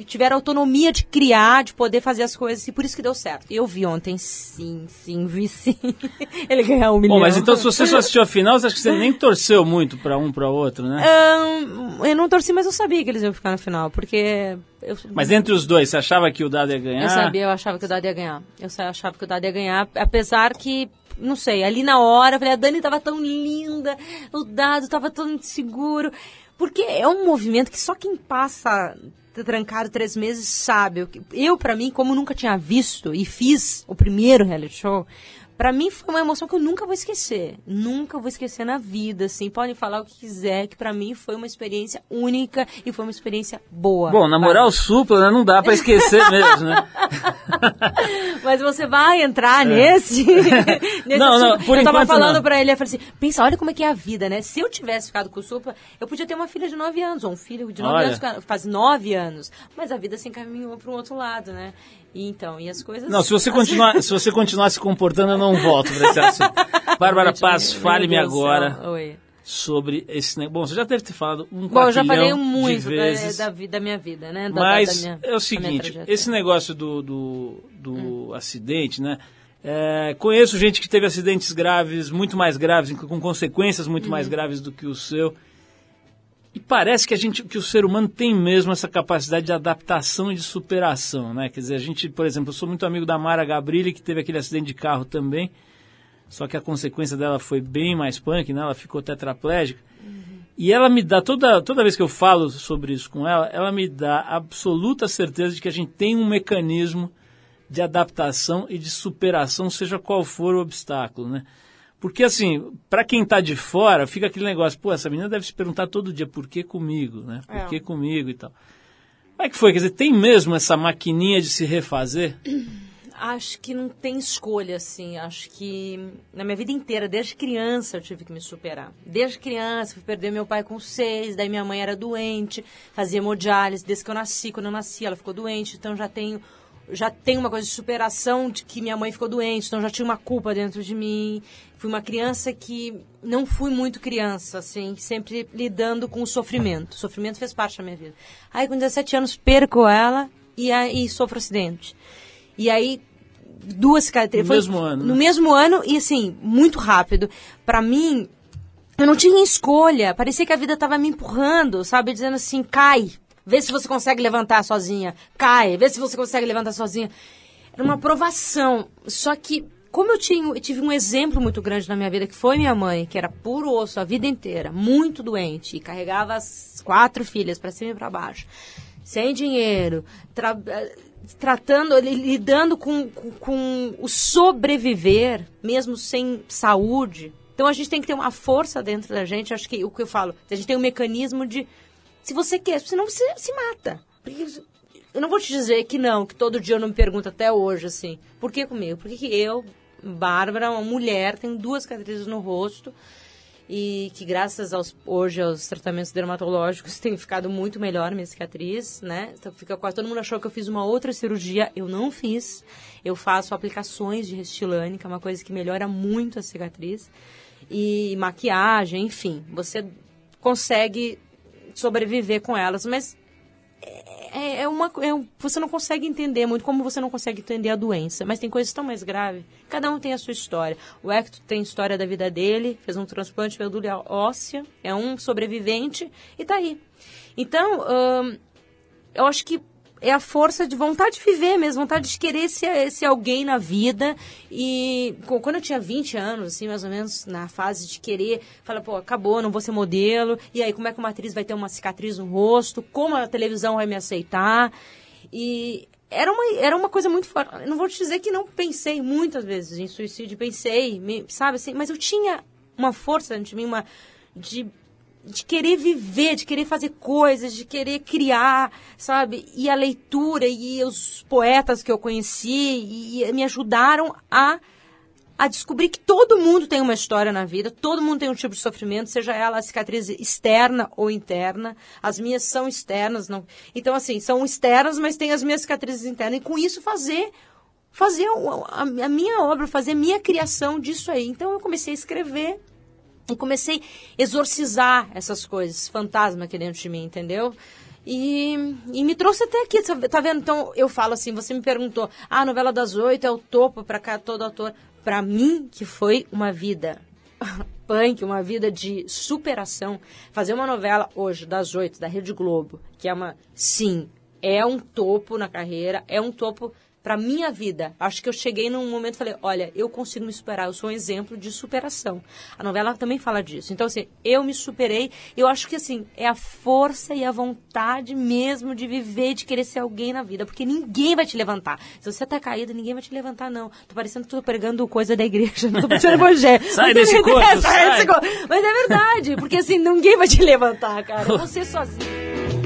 tiveram autonomia de criar, de poder fazer as coisas, e por isso que deu certo. E eu vi ontem, sim, sim, vi sim. [LAUGHS] Ele ganhou um milhão. Bom, mas então se você só assistiu a final, você acha que você nem torceu muito pra um pra outro, né? Ahn, eu não torci, mas eu sabia que eles iam ficar na final, porque eu, Mas entre os dois, você achava que o Dado ia ganhar? Eu sabia, eu achava que o Dado ia ganhar. Eu achava que o Dado ia ganhar, apesar que, não sei, ali na hora, eu falei, a Dani tava tão linda, o Dado tava tão inseguro. Porque é um movimento que só quem passa trancado três meses sabe. Eu, pra mim, como nunca tinha visto e fiz o primeiro reality show, pra mim foi uma emoção que eu nunca vou esquecer. Nunca vou esquecer na vida, assim. Podem falar o que quiser, que pra mim foi uma experiência única e foi uma experiência boa. Bom, na moral supla, né, não dá pra esquecer mesmo, né? [LAUGHS] Mas você vai entrar nesse, [LAUGHS] nesse É. Não, não, por Eu tava falando pra ele, eu falei assim, pensa, olha como é que é a vida, né? Se eu tivesse ficado com o Supla, eu podia ter uma filha de 9 anos, ou um filho de 9 Olha. anos, faz 9 anos. Mas a vida se encaminhou para um outro lado, né? E então, e as coisas... Não, se você continuar, se você continuar se comportando, eu não volto pra esse assunto. [LAUGHS] Bárbara Paz, fale-me agora Oi. sobre esse negócio. Bom, você já deve ter falado um Bom, eu já falei muito da, vezes. da, vida- da minha vida, né? Da- da- Mas da minha- é o da seguinte, esse negócio do, do, do Hum. acidente, né? É, conheço gente que teve acidentes graves, muito mais graves, com consequências muito mais Uhum. graves do que o seu. E parece que a gente, que o ser humano tem mesmo essa capacidade de adaptação e de superação, né? Quer dizer, a gente, por exemplo, eu sou muito amigo da Mara Gabrilli, que teve aquele acidente de carro também. Só que a consequência dela foi bem mais punk, né? Ela ficou tetraplégica. E ela me dá, toda, toda vez que eu falo sobre isso com ela, ela me dá absoluta certeza de que a gente tem um mecanismo de adaptação e de superação, seja qual for o obstáculo, né? Porque, assim, para quem tá de fora, fica aquele negócio, pô, essa menina deve se perguntar todo dia, por que comigo, né? Por É. que comigo e tal. Como é que foi? Quer dizer, tem mesmo essa maquininha de se refazer? [CLEARS THROAT] Acho que não tem escolha, assim. Acho que na minha vida inteira, desde criança, eu tive que me superar. Desde criança, fui perder meu pai com seis, daí minha mãe era doente, fazia hemodiálise. Desde que eu nasci, quando eu nasci, ela ficou doente. Então já tenho, já tenho uma coisa de superação de que minha mãe ficou doente. Então já tinha uma culpa dentro de mim. Fui uma criança que não fui muito criança, assim, sempre lidando com o sofrimento. O sofrimento fez parte da minha vida. Aí com 17 anos perco ela e aí sofro acidente. E aí duas cicatrizes. No mesmo ano, No né? mesmo ano e assim, muito rápido. Pra mim, eu não tinha escolha. Parecia que a vida tava me empurrando, sabe? Dizendo assim, cai. Vê se você consegue levantar sozinha. Cai. Vê se você consegue levantar sozinha. Era uma provação. Só que, como eu, tinha, eu tive um exemplo muito grande na minha vida, que foi minha mãe, que era puro osso a vida inteira, muito doente, e carregava as quatro filhas pra cima e pra baixo, sem dinheiro, tra- eh, tratando, li- lidando com, com, com o sobreviver, mesmo sem saúde. Então a gente tem que ter uma força dentro da gente, acho que o que eu falo, a gente tem um mecanismo de se você quer, senão você se mata. Porque eu não vou te dizer que não, que todo dia eu não me pergunto até hoje, assim, por que comigo? Por que que eu, Bárbara, uma mulher, tenho duas cicatrizes no rosto e que graças aos, hoje aos tratamentos dermatológicos [LAUGHS] tem ficado muito melhor minha cicatriz, né? Então fica quase, todo mundo achou que eu fiz uma outra cirurgia, eu não fiz. Eu faço aplicações de Restylane, que é uma coisa que melhora muito a cicatriz. E maquiagem, enfim, você consegue sobreviver com elas, mas é, é uma, é um- você não consegue entender muito, como você não consegue entender a doença. Mas tem coisas tão mais graves. Cada um tem a sua história. O Hector tem história da vida dele, fez um transplante de medula óssea, é um sobrevivente e tá aí. Então, ahn, eu acho que é a força de vontade de viver mesmo, vontade de querer ser, ser alguém na vida. E quando eu tinha 20 anos, assim, mais ou menos, na fase de querer, falar, pô, acabou, não vou ser modelo. E aí, como é que uma atriz vai ter uma cicatriz no rosto? Como a televisão vai me aceitar? E era uma, era uma coisa muito forte. Não vou te dizer que não pensei muitas vezes em suicídio, pensei, sabe assim, mas eu tinha uma força dentro de mim, uma de de querer viver, de querer fazer coisas, de querer criar, sabe? E a leitura e os poetas que eu conheci e, me ajudaram a a descobrir que todo mundo tem uma história na vida, todo mundo tem um tipo de sofrimento, seja ela a cicatriz externa ou interna. As minhas são externas, não. Então assim, são externas, mas tem as minhas cicatrizes internas e com isso fazer fazer a, a minha obra, fazer a minha criação disso aí. Então eu comecei a escrever e comecei a exorcizar essas coisas, fantasma aqui dentro de mim, entendeu? E, e me trouxe até aqui, tá vendo? Então eu falo assim, você me perguntou, ah, a novela das oito é o topo para todo ator. Para mim, que foi uma vida [LAUGHS] punk, uma vida de superação, fazer uma novela hoje das oito da Rede Globo, que é uma, sim, é um topo na carreira, é um topo para minha vida. Acho que eu cheguei num momento e falei, olha, eu consigo me superar, eu sou um exemplo de superação. A novela também fala disso. Então, assim, eu me superei. Eu acho que, assim, é a força e a vontade mesmo de viver, de querer ser alguém na vida. Porque ninguém vai te levantar. Se você tá caído, ninguém vai te levantar, não. Tô parecendo que tô pregando coisa da igreja, não tô [LAUGHS] parecendo evangelho. sai desse corpo, é, sai. desse corpo. Mas é verdade, porque, assim, ninguém vai te levantar, cara. [LAUGHS] Você sozinho.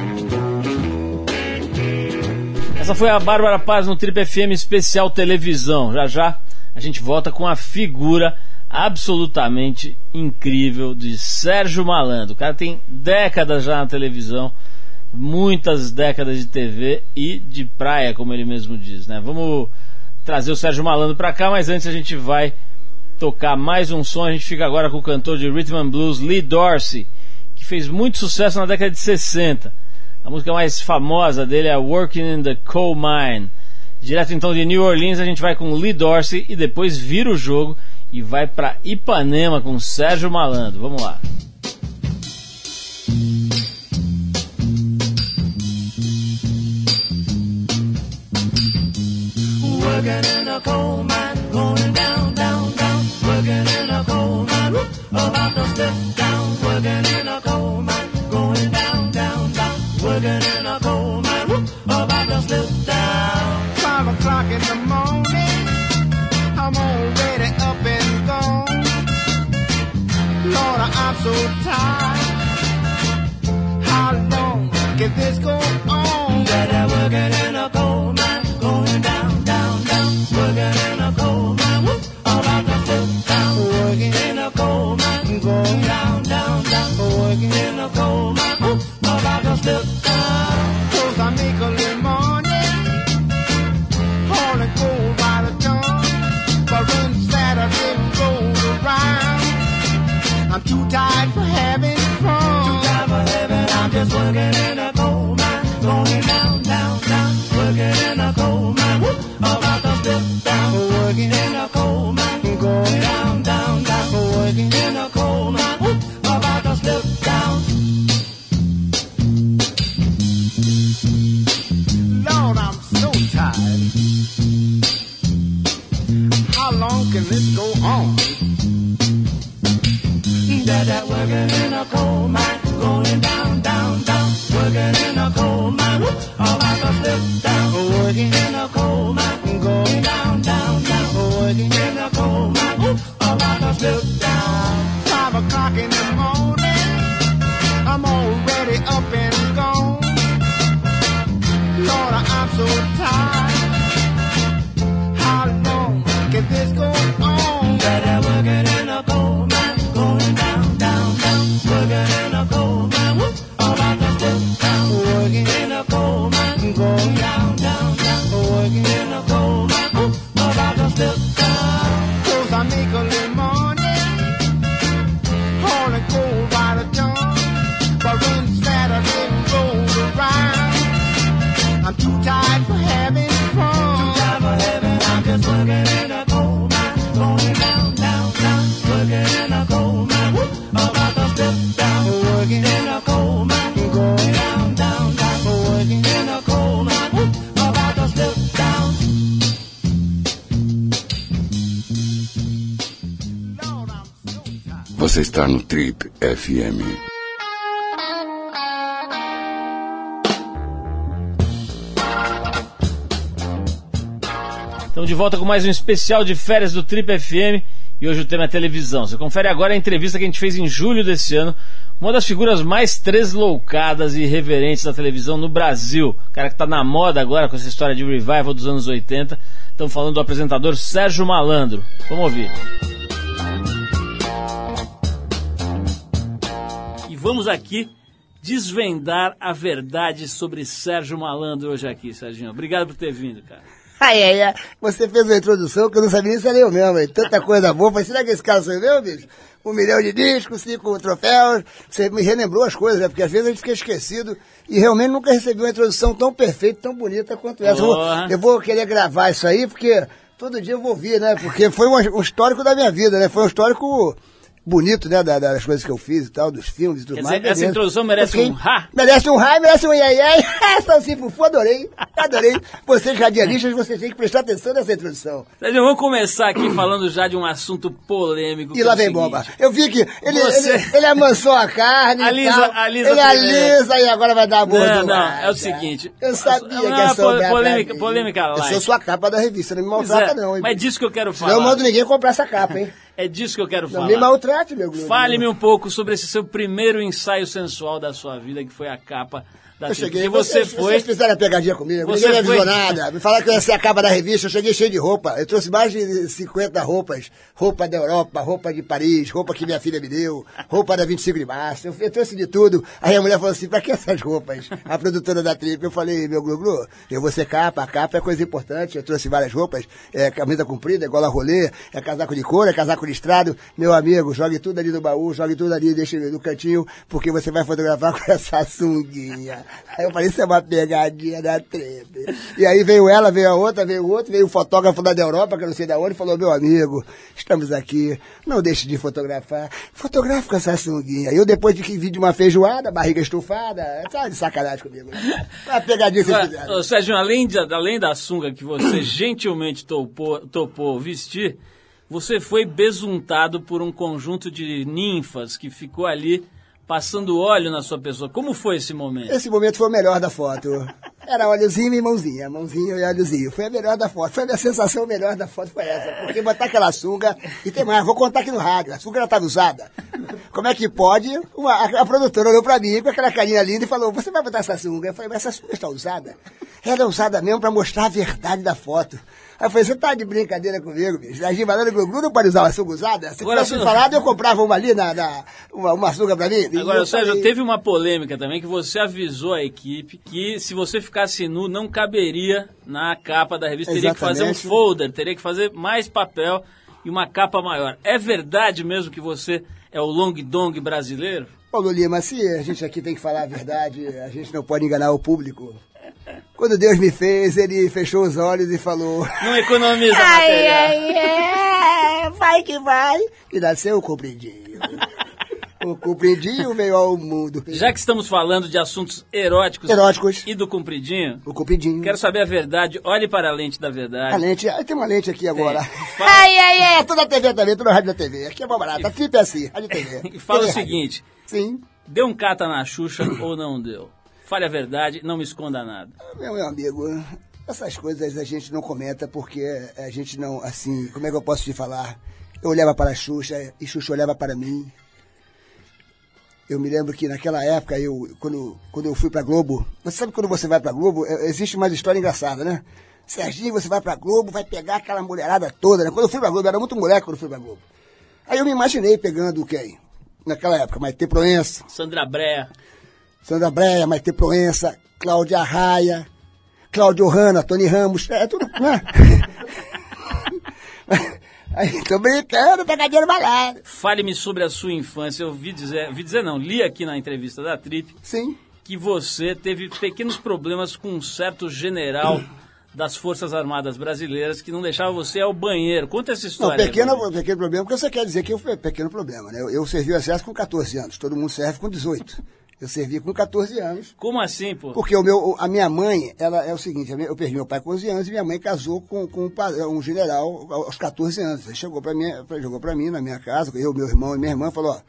Essa foi a Bárbara Paz no Trip FM especial televisão. Já já a gente volta com a figura absolutamente incrível de Sérgio Malandro. O cara tem décadas já na televisão, muitas décadas de TV e de praia, como ele mesmo diz, né? Vamos trazer o Sérgio Malandro para cá, mas antes a gente vai tocar mais um som. A gente fica agora com o cantor de rhythm and blues Lee Dorsey, que fez muito sucesso na década de 60. A música mais famosa dele é Working in the Coal Mine. Direto então de New Orleans, a gente vai com Lee Dorsey e depois vira o jogo e vai para Ipanema com Sérgio Malandro. Vamos lá. Working in a coal mine, going down, down, down. Working in a coal mine, about to slip down. Working in a Rico. O'clock in the morning, I'm already up and gone. Lord, I'm so tired. How long can this go on? Você está no Trip FM. Então de volta com mais um especial de férias do Trip FM E hoje o tema é televisão. Você confere agora a entrevista que a gente fez em julho desse ano. Uma das figuras mais tresloucadas e irreverentes da televisão no Brasil. O cara que tá na moda agora com essa história de revival dos anos 80. Estamos falando do apresentador Sérgio Malandro. Vamos ouvir. Vamos aqui desvendar a verdade sobre Sérgio Malandro hoje aqui, Serginho. Obrigado por ter vindo, cara. Ai, ai, ai. Você fez uma introdução que eu não sabia nem se era eu mesmo, hein? Tanta coisa boa. Falei, será que esse cara sou eu, bicho? Um milhão de discos, cinco troféus. Você me relembrou as coisas, né? Porque às vezes a gente fica esquecido e realmente nunca recebi uma introdução tão perfeita, tão bonita quanto essa. Eu vou, eu vou querer gravar isso aí, porque todo dia eu vou ouvir, né? Porque foi um, um histórico da minha vida, né? Foi um histórico bonito, né? da- das coisas que eu fiz e tal, dos filmes e tudo Quer mais. dizer, essa introdução merece Eu fiquei- um ha? Merece um raio, merece um iai iai. Salsi Fufu, adorei, adorei. Vocês radialistas, vocês têm que prestar atenção nessa introdução. Serginho, vamos começar aqui falando já de um assunto polêmico. E é lá vem seguinte. bomba. Eu vi que ele, Você- ele, ele amansou a carne. e Alisa- tal. alisa ele primeiro. alisa e agora vai dar a boa Não, não, é o seguinte. Eu sabia Não, que não, essa po- polêmica- polêmica Eu light. sou sua capa da revista, não me maltrata é, não. hein, mas é disso que eu quero eu falar. mando ninguém comprar essa capa, hein? [LAUGHS] É disso que eu quero Não falar. me maltrate, meu. Fale-me um pouco sobre esse seu primeiro ensaio sensual da sua vida, que foi a capa da Eu cheguei, você vocês, foi. vocês fizeram a pegadinha comigo, Você ninguém me avisou foi- nada. Me falaram que eu ia ser a capa da revista, eu cheguei cheio de roupa. Eu trouxe mais de 50 roupas. Roupa da Europa, roupa de Paris, roupa que minha filha me deu, roupa da 25 de março. Eu, eu trouxe de tudo. Aí a mulher falou assim, pra que essas roupas? A produtora da Trip. Eu falei, meu Glu, eu vou ser capa, a capa é coisa importante. Eu trouxe várias roupas, é camisa comprida, é gola rolê, é casaco de couro, é casaco listrado. Meu amigo, jogue tudo ali no baú, jogue tudo ali, deixa no cantinho, porque você vai fotografar [LAUGHS] com essa sunguinha. Aí eu falei, isso é uma pegadinha da Trip. E aí veio ela, veio a outra, veio o outro, veio o fotógrafo lá da Europa, que eu não sei da onde, falou, meu amigo, estamos aqui, não deixe de fotografar. Fotografe com essa sunguinha. Eu depois de que vi de uma feijoada, barriga estufada, tá de sacanagem comigo. né? Uma pegadinha que vocês fizeram. ô, Sérgio, além, de, além da sunga que você [COUGHS] gentilmente topou, topou vestir, você foi besuntado por um conjunto de ninfas que ficou ali passando óleo na sua pessoa. Como foi esse momento? Esse momento foi o melhor da foto. Era óleozinho e mãozinha, mãozinho e óleozinho. Foi a melhor da foto. Foi a minha sensação melhor da foto foi essa. Porque botar aquela sunga, e tem mais, vou contar aqui no rádio, a sunga já estava usada. Como é que pode? Uma- a, a produtora olhou pra mim com aquela carinha linda e falou, você vai botar essa sunga? Eu falei, mas essa sunga está usada? Ela é usada mesmo pra mostrar a verdade da foto. Aí eu falei, você tá de brincadeira comigo, bicho? A Givalana Glu não pode usar uma sunga usada? Se Agora, tivesse falado, eu comprava uma ali, na, na- uma, uma sunga pra mim. Agora, Sérgio, falei, teve uma polêmica também que você avisou a equipe que se você ficasse nu não caberia na capa da revista, teria que fazer um Exatamente. folder, teria que fazer mais papel e uma capa maior. É verdade mesmo que você é o long dong brasileiro? Paulo Lima, se a gente aqui tem que falar a verdade, a gente não pode enganar o público. Quando Deus me fez, ele fechou os olhos e falou: Não economiza [LAUGHS] Ai, material. ai, é, vai que vai. E nasceu o compridinho. O compridinho veio ao mundo. Já que estamos falando de assuntos eróticos, Eróticos. e do compridinho, O compridinho. quero saber a verdade. Olhe para a lente da verdade. A lente, ah, tem uma lente aqui agora. Fala- Ai, ai, ai, tô na TV também, tô na rádio da TV. Aqui é bom barato, a trip é assim, rádio TV. [LAUGHS] E fala o TV, rádio. seguinte: Sim, deu um cata na Xuxa ou não deu? Fale a verdade, não me esconda nada. meu, meu amigo, essas coisas a gente não comenta porque a gente não, assim, como é que eu posso te falar? Eu olhava para a Xuxa e Xuxa olhava para mim. Eu me lembro que naquela época, eu, quando, quando eu fui pra Globo, você sabe que quando você vai pra Globo, é, existe uma história engraçada, né? Serginho, você vai pra Globo, vai pegar aquela mulherada toda, né? Quando eu fui pra Globo, eu era muito moleque quando eu fui pra Globo. Aí eu me imaginei pegando quem? Naquela época, Maite Proença, Sandra Brea, Sandra Breia, Maite Proença, Cláudia Raia, Cláudio Hanna, Tony Ramos, é tudo, né? [LAUGHS] Aí, tô brincando, pegadinha no balado. fale-me sobre a sua infância. Eu ouvi dizer, ouvi dizer não, li aqui na entrevista da Trip Sim. que você teve pequenos problemas com um certo general das Forças Armadas Brasileiras que não deixava você ao banheiro. Conta essa Não, história. aí, pequeno, Bruno. pequeno problema, porque você quer dizer que eu fui pequeno problema, né? Eu, eu servi o exército com 14 anos, todo mundo serve com 18. Eu servi com 14 anos, Como assim, pô? porque o meu, a minha mãe, ela é o seguinte, eu perdi meu pai com 11 anos e minha mãe casou com, com um um general aos 14 anos. Ele chegou para mim, chegou para mim na minha casa, eu, meu irmão e minha irmã, falou, ó,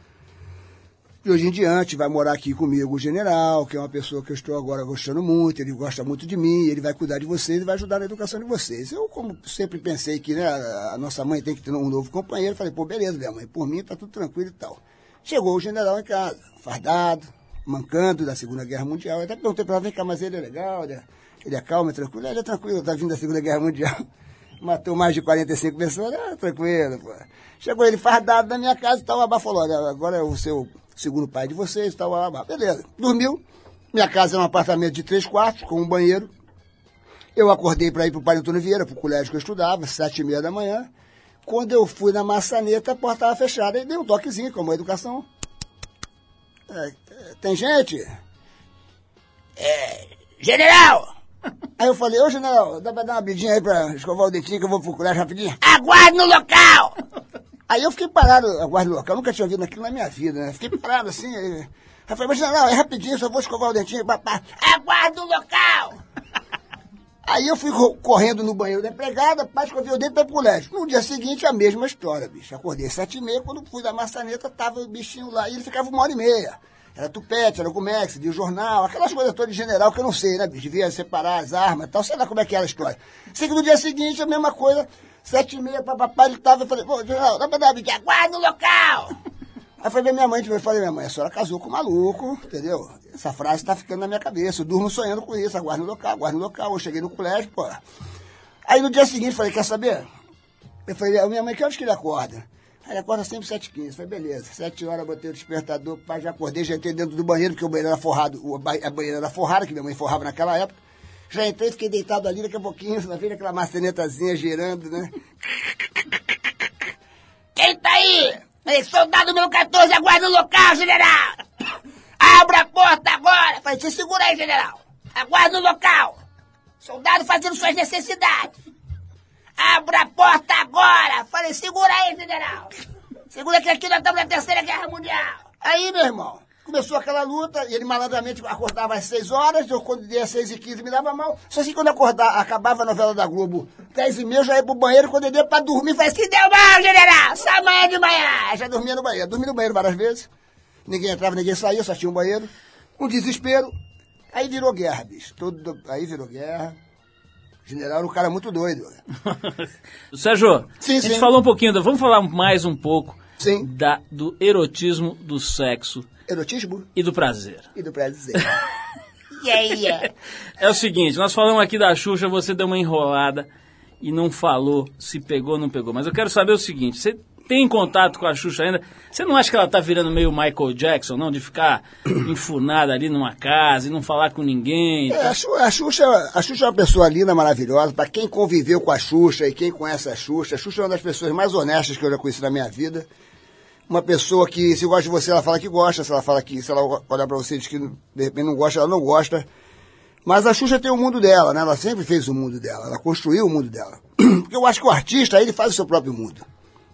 De hoje em diante vai morar aqui comigo o general, que é uma pessoa que eu estou agora gostando muito, ele gosta muito de mim, ele vai cuidar de vocês, ele vai ajudar na educação de vocês. Eu, como sempre pensei que né, a nossa mãe tem que ter um novo companheiro, falei, pô, beleza, minha mãe, por mim tá tudo tranquilo e tal. Chegou o general em casa, fardado, mancando da Segunda Guerra Mundial. Eu até perguntei para ela, vem cá, mas ele é legal, ele é, ele é calmo, é tranquilo. Ele é tranquilo, tá vindo da Segunda Guerra Mundial. [LAUGHS] Matou mais de 45 pessoas, ah, tranquilo, pô. Chegou ele fardado na minha casa e tal, falou, olha, agora é o seu segundo pai de vocês e tal. Beleza, dormiu. Minha casa é um apartamento de três quartos, com um banheiro. Eu acordei para ir para o Pai Antônio Vieira, para o colégio que eu estudava, sete e meia da manhã. Quando eu fui na maçaneta, a porta estava fechada. E dei um toquezinho, como a educação. É, tem gente? É, general! [LAUGHS] Aí eu falei, ô general, dá pra dar uma bidinha aí pra escovar o dentinho que eu vou pro colégio rapidinho? Aguarde no local! [LAUGHS] Aí eu fiquei parado, aguarde no local, eu nunca tinha ouvido aquilo na minha vida, né? Fiquei parado assim, aí, eu falei, mas general, é rapidinho, só vou escovar o dentinho, papá. Aguarde no local! [LAUGHS] Aí eu fui co- correndo no banheiro da empregada, pai, escovei o dente para pro colégio. No dia seguinte, a mesma história, bicho. Acordei sete e meia, quando fui da maçaneta, tava o bichinho lá, e ele ficava uma hora e meia. Era tupete, era comex, de jornal, aquelas coisas todas de general que eu não sei, né? Devia separar as armas e tal, sei lá como é que era a história. Sei que no dia seguinte, a mesma coisa, sete e meia, papapá, ele tava, eu falei, pô, general, dá pra dar aguarda no local! Aí foi ver minha mãe, eu falei, minha mãe, a senhora casou com um maluco, entendeu? Essa frase tá ficando na minha cabeça, eu durmo sonhando com isso, aguarda no local, aguarda no local, eu cheguei no colégio, pô. Aí no dia seguinte, falei, quer saber? Eu falei, minha mãe, que horas que ele acorda? Aí acorda sempre 7h15. Falei, beleza. 7 horas, botei o despertador, pai, já acordei, já entrei dentro do banheiro, porque o banheiro era forrado, a banheira era forrada, que minha mãe forrava naquela época. Já entrei, fiquei deitado ali, daqui a pouquinho, na frente aquela maçanetazinha girando, né? Quem tá aí? Soldado número 14, aguarda o local, general! Abra a porta agora! Falei, se segura aí, general! Aguarda o local! Soldado fazendo suas necessidades! Abra a porta agora! Falei, segura aí, general! Segura que aqui nós estamos na Terceira Guerra Mundial! Aí, meu irmão, começou aquela luta, e ele malandramente acordava às 6 horas, eu quando dia 6 e 15 me dava mal. Só assim quando acordar, acabava a novela da Globo, 10 e meia, eu já ia pro banheiro, quando ele ia pra dormir, falei, se deu mal, general! Só amanhã de manhã! Já dormia no banheiro, dormi no banheiro várias vezes. Ninguém entrava, ninguém saía, só tinha um banheiro. Um desespero. Aí virou guerra, bicho. Tudo, aí virou guerra. O general era um cara muito doido. [LAUGHS] Sérgio, Sim, a gente sim. falou um pouquinho, da- vamos falar mais um pouco Sim. da, do erotismo, do sexo Erotismo e do prazer. e do prazer. [LAUGHS] yeah, yeah. [LAUGHS] É o seguinte, nós falamos aqui da Xuxa, você deu uma enrolada e não falou se pegou ou não pegou. Mas eu quero saber o seguinte, você tem contato com a Xuxa ainda? Você não acha que ela tá virando meio Michael Jackson, não? De ficar [COUGHS] enfurnada ali numa casa e não falar com ninguém? É, a Xuxa, a Xuxa é uma pessoa linda, maravilhosa. Para quem conviveu com a Xuxa e quem conhece a Xuxa, a Xuxa é uma das pessoas mais honestas que eu já conheci na minha vida. Uma pessoa que, se gosta de você, ela fala que gosta. Se ela fala que, se ela olhar para você e diz que de repente não gosta, ela não gosta. Mas a Xuxa tem o mundo dela, né? Ela sempre fez o mundo dela. Ela construiu o mundo dela. [COUGHS] Porque eu acho que o artista, ele faz o seu próprio mundo.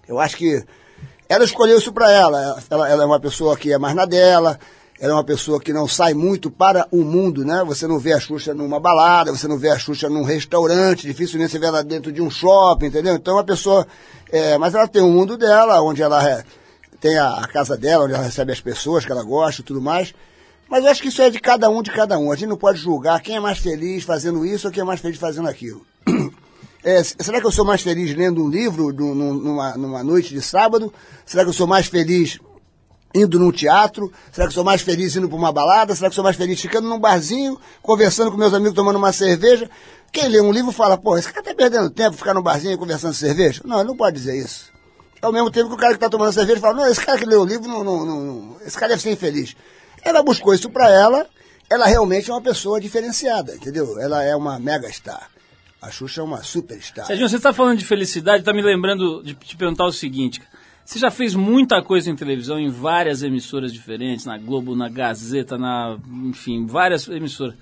Eu acho que ela escolheu isso para ela. ela. Ela é uma pessoa que é mais na dela. Ela é uma pessoa que não sai muito para o mundo, né? Você não vê a Xuxa numa balada, você não vê a Xuxa num restaurante, dificilmente você vê ela dentro de um shopping, entendeu? Então é uma pessoa. é, mas ela tem o mundo dela, onde ela é- tem a, a casa dela, onde ela recebe as pessoas que ela gosta e tudo mais. Mas eu acho que isso é de cada um, de cada um. A gente não pode julgar quem é mais feliz fazendo isso ou quem é mais feliz fazendo aquilo. [CLEARS THROAT] É, será que eu sou mais feliz lendo um livro num- numa, numa noite de sábado? Será que eu sou mais feliz indo num teatro? Será que eu sou mais feliz indo para uma balada? Será que eu sou mais feliz ficando num barzinho, conversando com meus amigos, tomando uma cerveja? Quem lê um livro fala, pô, esse cara tá perdendo tempo ficar num barzinho conversando cerveja? Não, ele não pode dizer isso. Ao mesmo tempo que o cara que está tomando cerveja fala, não, esse cara que leu o livro, não, não, não- esse cara deve ser infeliz. Ela buscou isso para ela, ela realmente é uma pessoa diferenciada, entendeu? Ela é uma mega star. A Xuxa é uma superstar. Serginho, você está falando de felicidade, está me lembrando de te perguntar o seguinte. Você já fez muita coisa em televisão, em várias emissoras diferentes, na Globo, na Gazeta, na, enfim, várias emissoras.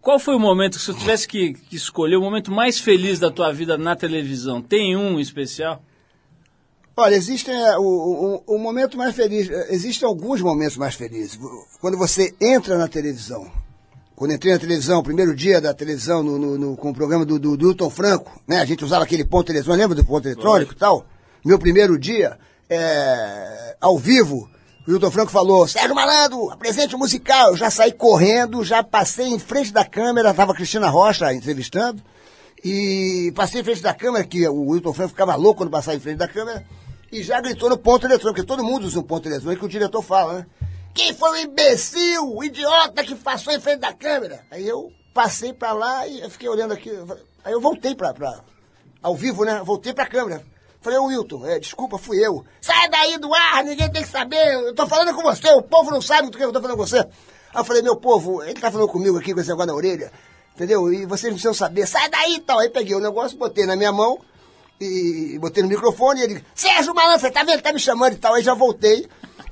Qual foi o momento que se você tivesse que, que escolher o momento mais feliz da tua vida na televisão? Tem um especial? Olha, existem é, o, o, o momento mais feliz, é, existem alguns momentos mais felizes. Quando você entra na televisão, quando entrei na televisão, primeiro dia da televisão, no, no- no- com o programa do, do, do Hilton Franco, né? A gente usava aquele ponto eletrônico, lembra do ponto eletrônico e tal? Meu primeiro dia, é, ao vivo, O Hilton Franco falou, Sérgio Malandro, apresente o musical. Eu já saí correndo, já passei em frente da câmera, tava a Cristina Rocha entrevistando, e passei em frente da câmera, que o Hilton Franco ficava louco quando passava em frente da câmera, e já gritou no ponto eletrônico, porque todo mundo usa um ponto eletrônico que o diretor fala, né? Quem foi o imbecil, o idiota que passou em frente da câmera? Aí eu passei pra lá e fiquei olhando aqui. Aí eu voltei pra ao vivo, né? Voltei pra câmera. Falei, ô Wilton, é, desculpa, fui eu. Sai daí do ar, ninguém tem que saber. Eu tô falando com você, o povo não sabe do que eu tô falando com você. Aí eu falei, meu povo, ele tá falando comigo aqui com esse negócio na orelha, entendeu? E vocês precisam saber, sai daí e tal. Aí peguei o negócio, botei na minha mão e botei no microfone e ele, Sérgio Malandro, você tá vendo? Tá me chamando e tal. Aí já voltei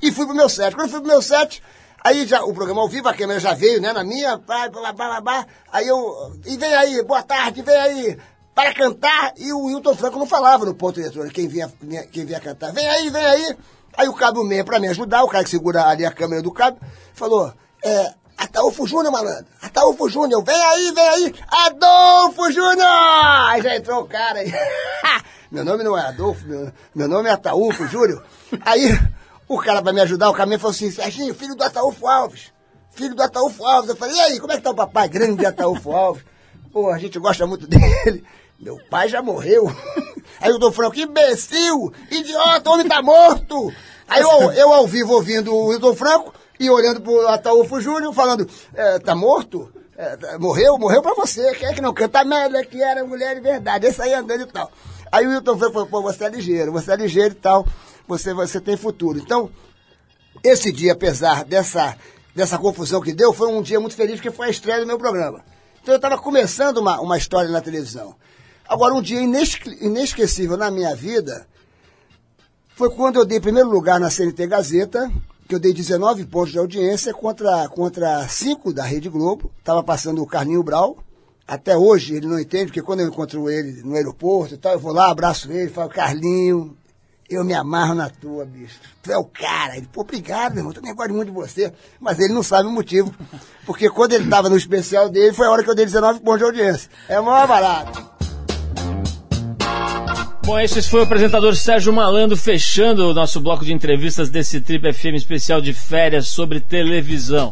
e fui pro meu set. Quando eu fui pro meu set, aí já o programa ao vivo, a câmera já veio, né, na minha, blá, blá, blá, blá. Aí eu, e vem aí, boa tarde, vem aí, para cantar. E o Hilton Franco não falava no ponto eletrônico, quem vinha, quem vinha cantar. Vem aí, vem aí. Aí o Cabo Meia, pra me ajudar, o cara que segura ali a câmera do Cabo, falou, é, Ataúfo Júnior, malandro. Ataúfo Júnior, vem aí, vem aí. Adolfo Júnior! Aí já entrou o cara aí. [LAUGHS] meu nome não é Adolfo, meu, meu nome é Ataúfo Júnior. Aí o cara pra me ajudar, o caminho falou assim, Serginho, filho do Ataúfo Alves. Filho do Ataúfo Alves. Eu falei, e aí, como é que tá o papai grande Ataúfo Alves? Pô, a gente gosta muito [LAUGHS] dele. Meu pai já morreu. [LAUGHS] Aí o Dom Franco, imbecil, idiota, o homem tá morto. Aí eu, eu ao vivo ouvindo o Hilton Franco e olhando pro Ataúfo Júnior falando, é, tá morto? É, tá- morreu? Morreu pra você. Quem é que não canta Amélia, que era mulher de verdade. Esse aí andando e tal. Aí o Hilton Franco falou, pô, você é ligeiro, você é ligeiro e tal. Você, você tem futuro. Então, esse dia, apesar dessa, dessa confusão que deu, foi um dia muito feliz, porque foi a estreia do meu programa. Então eu estava começando uma, uma história na televisão. Agora, um dia inesque- inesquecível na minha vida foi quando eu dei primeiro lugar na CNT Gazeta, que eu dei 19 pontos de audiência contra, contra 5 da Rede Globo. Estava passando o Carlinho Brau. Até hoje ele não entende, porque quando eu encontro ele no aeroporto e tal, eu vou lá, abraço ele, falo, Carlinho, eu me amarro na tua, bicho. Tu é o cara. Ele, pô, obrigado, meu irmão. Eu também gosto muito de você. Mas ele não sabe o motivo. Porque quando ele estava no especial dele, foi a hora que eu dei 19 pontos de audiência. É maior barato. Bom, esse foi o apresentador Sérgio Malandro fechando o nosso bloco de entrevistas desse Trip FM especial de férias sobre televisão.